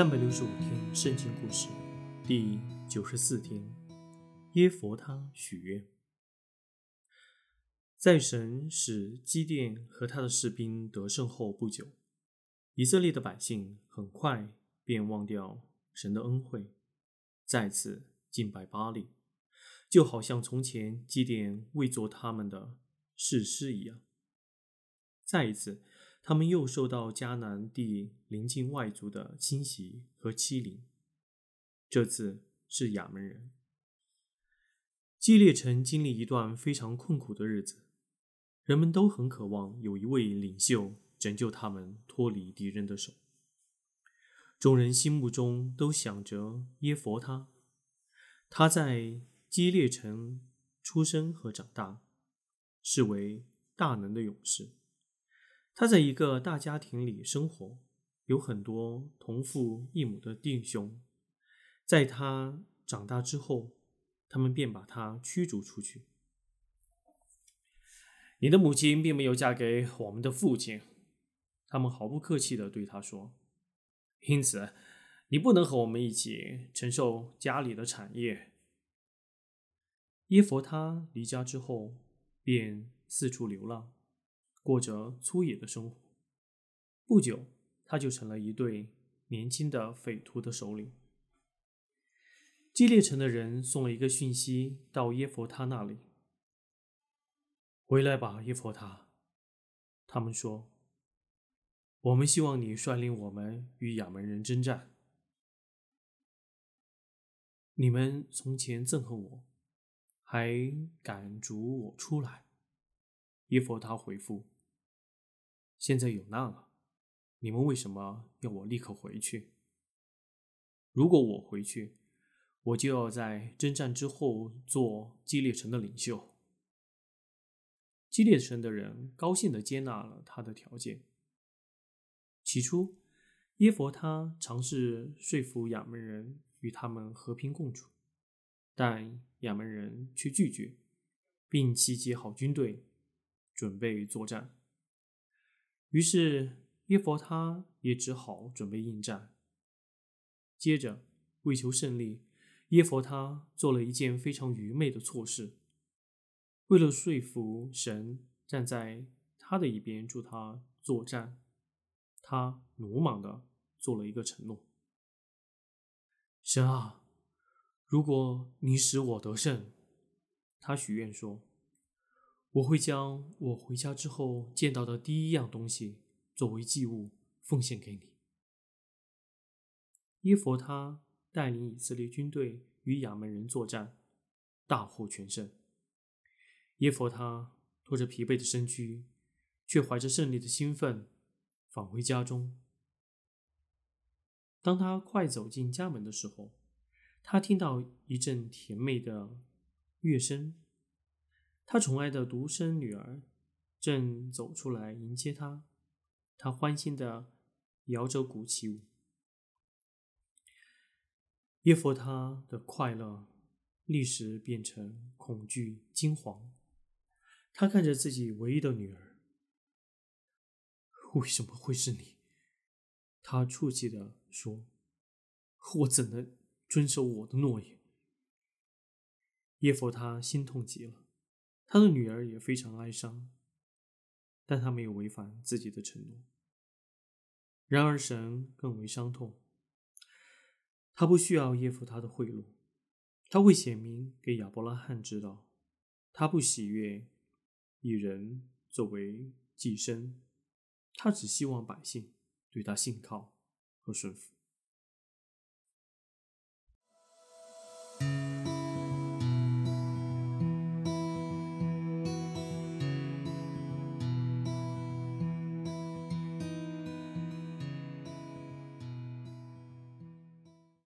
三百六十五天圣经故事第九十四天，耶佛他许愿。在神使基甸和他的士兵得胜后不久，以色列的百姓很快便忘掉神的恩惠，再次敬拜巴利，就好像从前基甸未做他们的誓师一样。再一次。他们又受到迦南地邻近外族的侵袭和欺凌。这次是亚门人。基列城经历一段非常困苦的日子，人们都很渴望有一位领袖拯救他们脱离敌人的手。众人心目中都想着耶佛他，他在基列城出生和长大，是为大能的勇士。他在一个大家庭里生活，有很多同父异母的弟兄。在他长大之后，他们便把他驱逐出去。你的母亲并没有嫁给我们的父亲，他们毫不客气地对他说。因此，你不能和我们一起承受家里的产业。耶佛他离家之后，便四处流浪。过着粗野的生活，不久他就成了一对年轻的匪徒的首领。基列城的人送了一个讯息到耶佛他那里：“回来吧，耶佛他。”他们说：“我们希望你率领我们与亚门人征战。你们从前憎恨我，还赶逐我出来。”耶佛他回复：“现在有难了，你们为什么要我立刻回去？如果我回去，我就要在征战之后做基列城的领袖。”基列城的人高兴地接纳了他的条件。起初，耶佛他尝试说服亚门人与他们和平共处，但亚门人却拒绝，并集结好军队。准备作战，于是耶佛他也只好准备应战。接着，为求胜利，耶佛他做了一件非常愚昧的错事。为了说服神站在他的一边助他作战，他鲁莽的做了一个承诺：“神啊，如果你使我得胜，他许愿说。”我会将我回家之后见到的第一样东西作为祭物奉献给你。耶佛他带领以色列军队与亚门人作战，大获全胜。耶佛他拖着疲惫的身躯，却怀着胜利的兴奋返回家中。当他快走进家门的时候，他听到一阵甜美的乐声。他宠爱的独生女儿正走出来迎接他，他欢欣的摇着鼓起舞。耶佛他的快乐立时变成恐惧惊惶。他看着自己唯一的女儿，为什么会是你？他啜泣的说：“我怎能遵守我的诺言？”耶佛他心痛极了。他的女儿也非常哀伤，但他没有违反自己的承诺。然而神更为伤痛，他不需要耶夫他的贿赂，他会显明给亚伯拉罕知道，他不喜悦以人作为寄生，他只希望百姓对他信靠和顺服。